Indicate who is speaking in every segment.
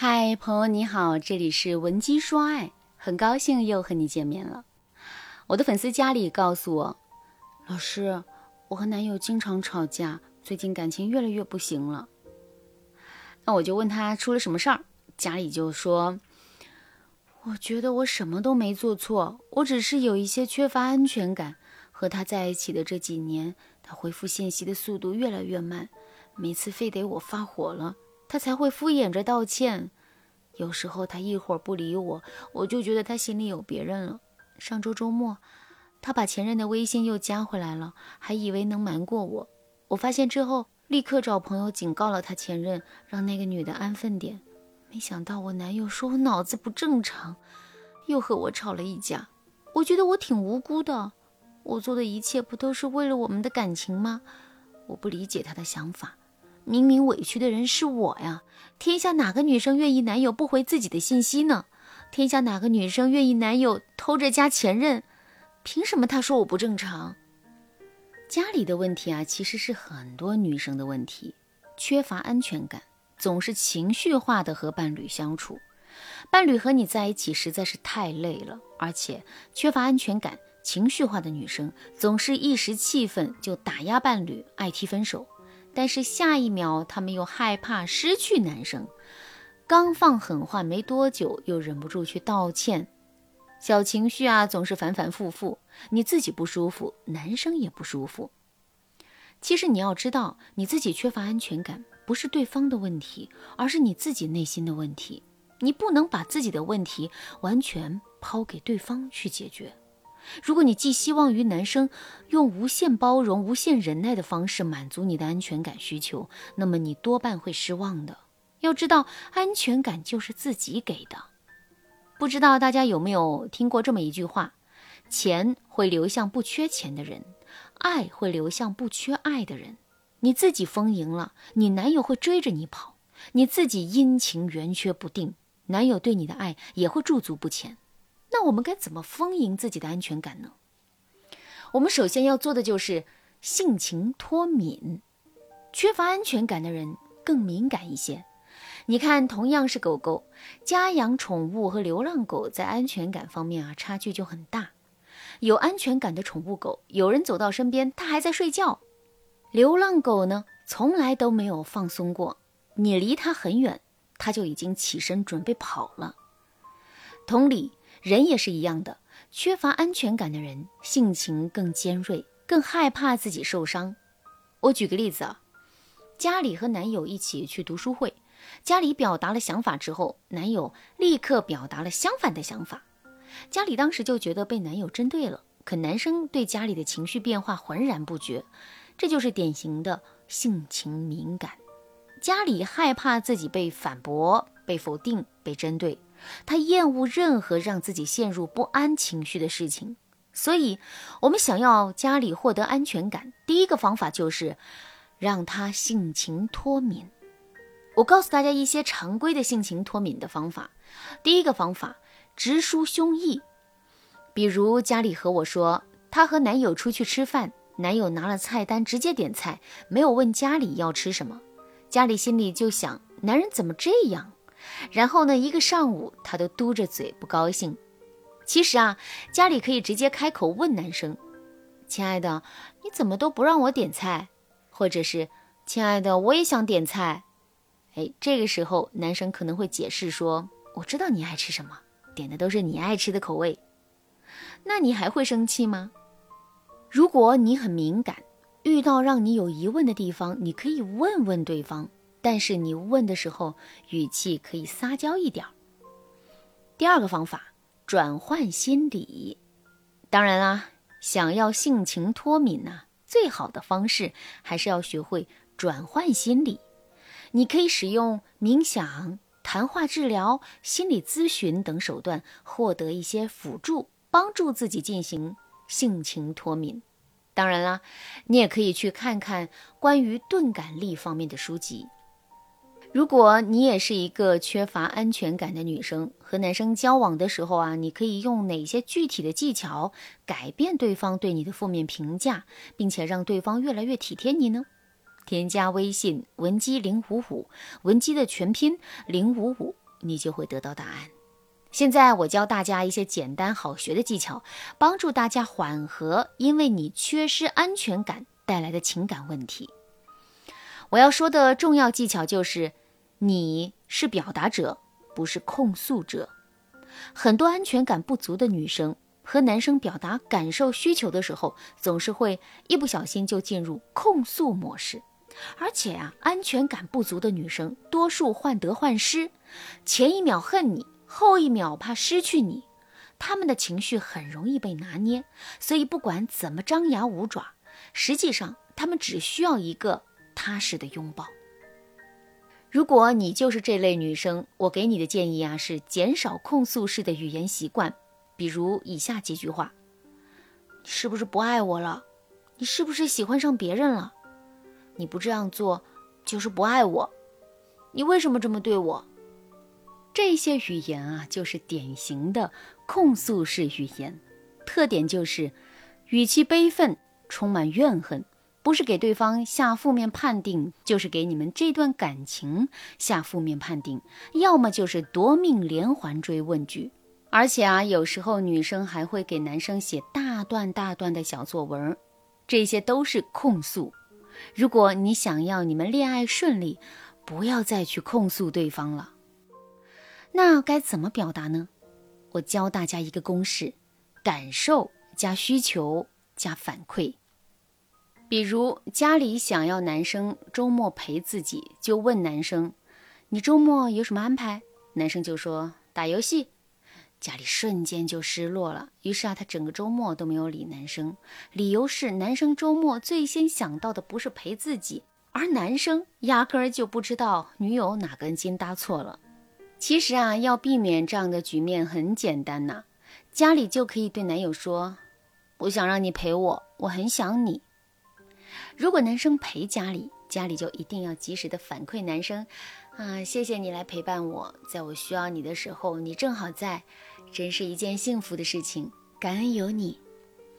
Speaker 1: 嗨，朋友你好，这里是文姬说爱，很高兴又和你见面了。我的粉丝家里告诉我，老师，我和男友经常吵架，最近感情越来越不行了。那我就问他出了什么事儿，家里就说，我觉得我什么都没做错，我只是有一些缺乏安全感。和他在一起的这几年，他回复信息的速度越来越慢，每次非得我发火了。他才会敷衍着道歉，有时候他一会儿不理我，我就觉得他心里有别人了。上周周末，他把前任的微信又加回来了，还以为能瞒过我。我发现之后，立刻找朋友警告了他前任，让那个女的安分点。没想到我男友说我脑子不正常，又和我吵了一架。我觉得我挺无辜的，我做的一切不都是为了我们的感情吗？我不理解他的想法。明明委屈的人是我呀！天下哪个女生愿意男友不回自己的信息呢？天下哪个女生愿意男友偷着加前任？凭什么他说我不正常？家里的问题啊，其实是很多女生的问题，缺乏安全感，总是情绪化的和伴侣相处，伴侣和你在一起实在是太累了，而且缺乏安全感、情绪化的女生总是一时气愤就打压伴侣，爱提分手。但是下一秒，他们又害怕失去男生，刚放狠话没多久，又忍不住去道歉，小情绪啊，总是反反复复，你自己不舒服，男生也不舒服。其实你要知道，你自己缺乏安全感，不是对方的问题，而是你自己内心的问题。你不能把自己的问题完全抛给对方去解决。如果你寄希望于男生用无限包容、无限忍耐的方式满足你的安全感需求，那么你多半会失望的。要知道，安全感就是自己给的。不知道大家有没有听过这么一句话：钱会流向不缺钱的人，爱会流向不缺爱的人。你自己丰盈了，你男友会追着你跑；你自己阴晴圆缺不定，男友对你的爱也会驻足不前。那我们该怎么丰盈自己的安全感呢？我们首先要做的就是性情脱敏。缺乏安全感的人更敏感一些。你看，同样是狗狗，家养宠物和流浪狗在安全感方面啊，差距就很大。有安全感的宠物狗，有人走到身边，它还在睡觉；流浪狗呢，从来都没有放松过。你离它很远，它就已经起身准备跑了。同理。人也是一样的，缺乏安全感的人性情更尖锐，更害怕自己受伤。我举个例子啊，家里和男友一起去读书会，家里表达了想法之后，男友立刻表达了相反的想法，家里当时就觉得被男友针对了，可男生对家里的情绪变化浑然不觉，这就是典型的性情敏感。家里害怕自己被反驳、被否定、被针对。他厌恶任何让自己陷入不安情绪的事情，所以，我们想要家里获得安全感，第一个方法就是让他性情脱敏。我告诉大家一些常规的性情脱敏的方法。第一个方法，直抒胸臆。比如家里和我说，她和男友出去吃饭，男友拿了菜单直接点菜，没有问家里要吃什么，家里心里就想，男人怎么这样？然后呢，一个上午他都嘟着嘴不高兴。其实啊，家里可以直接开口问男生：“亲爱的，你怎么都不让我点菜？”或者是“亲爱的，我也想点菜。”哎，这个时候男生可能会解释说：“我知道你爱吃什么，点的都是你爱吃的口味。”那你还会生气吗？如果你很敏感，遇到让你有疑问的地方，你可以问问对方。但是你问的时候，语气可以撒娇一点。第二个方法，转换心理。当然啦，想要性情脱敏呢，最好的方式还是要学会转换心理。你可以使用冥想、谈话治疗、心理咨询等手段，获得一些辅助，帮助自己进行性情脱敏。当然啦，你也可以去看看关于钝感力方面的书籍。如果你也是一个缺乏安全感的女生，和男生交往的时候啊，你可以用哪些具体的技巧改变对方对你的负面评价，并且让对方越来越体贴你呢？添加微信文姬零五五，文姬的全拼零五五，你就会得到答案。现在我教大家一些简单好学的技巧，帮助大家缓和因为你缺失安全感带来的情感问题。我要说的重要技巧就是，你是表达者，不是控诉者。很多安全感不足的女生和男生表达感受需求的时候，总是会一不小心就进入控诉模式。而且啊，安全感不足的女生多数患得患失，前一秒恨你，后一秒怕失去你，她们的情绪很容易被拿捏，所以不管怎么张牙舞爪，实际上她们只需要一个踏实的拥抱。如果你就是这类女生，我给你的建议啊是减少控诉式的语言习惯，比如以下几句话：你是不是不爱我了？你是不是喜欢上别人了？你不这样做就是不爱我，你为什么这么对我？这些语言啊，就是典型的控诉式语言，特点就是语气悲愤，充满怨恨，不是给对方下负面判定，就是给你们这段感情下负面判定，要么就是夺命连环追问句，而且啊，有时候女生还会给男生写大段大段的小作文，这些都是控诉。如果你想要你们恋爱顺利，不要再去控诉对方了。那该怎么表达呢？我教大家一个公式：感受加需求加反馈。比如家里想要男生周末陪自己，就问男生：“你周末有什么安排？”男生就说：“打游戏。”家里瞬间就失落了，于是啊，他整个周末都没有理男生，理由是男生周末最先想到的不是陪自己，而男生压根儿就不知道女友哪根筋搭错了。其实啊，要避免这样的局面很简单呐，家里就可以对男友说：“我想让你陪我，我很想你。”如果男生陪家里，家里就一定要及时的反馈男生。啊，谢谢你来陪伴我，在我需要你的时候，你正好在，真是一件幸福的事情。感恩有你，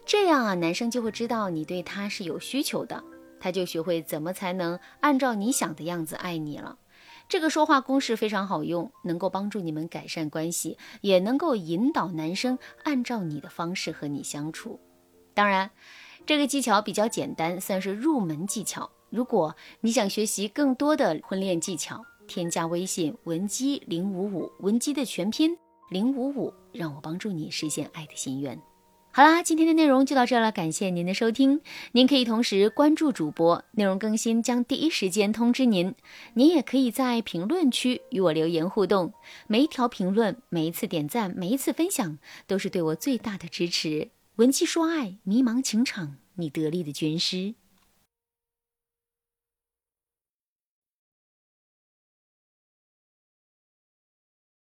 Speaker 1: 这样啊，男生就会知道你对他是有需求的，他就学会怎么才能按照你想的样子爱你了。这个说话公式非常好用，能够帮助你们改善关系，也能够引导男生按照你的方式和你相处。当然，这个技巧比较简单，算是入门技巧。如果你想学习更多的婚恋技巧，添加微信文姬零五五，文姬的全拼零五五，让我帮助你实现爱的心愿。好啦，今天的内容就到这了，感谢您的收听。您可以同时关注主播，内容更新将第一时间通知您。您也可以在评论区与我留言互动，每一条评论、每一次点赞、每一次分享，都是对我最大的支持。文姬说爱，迷茫情场，你得力的军师。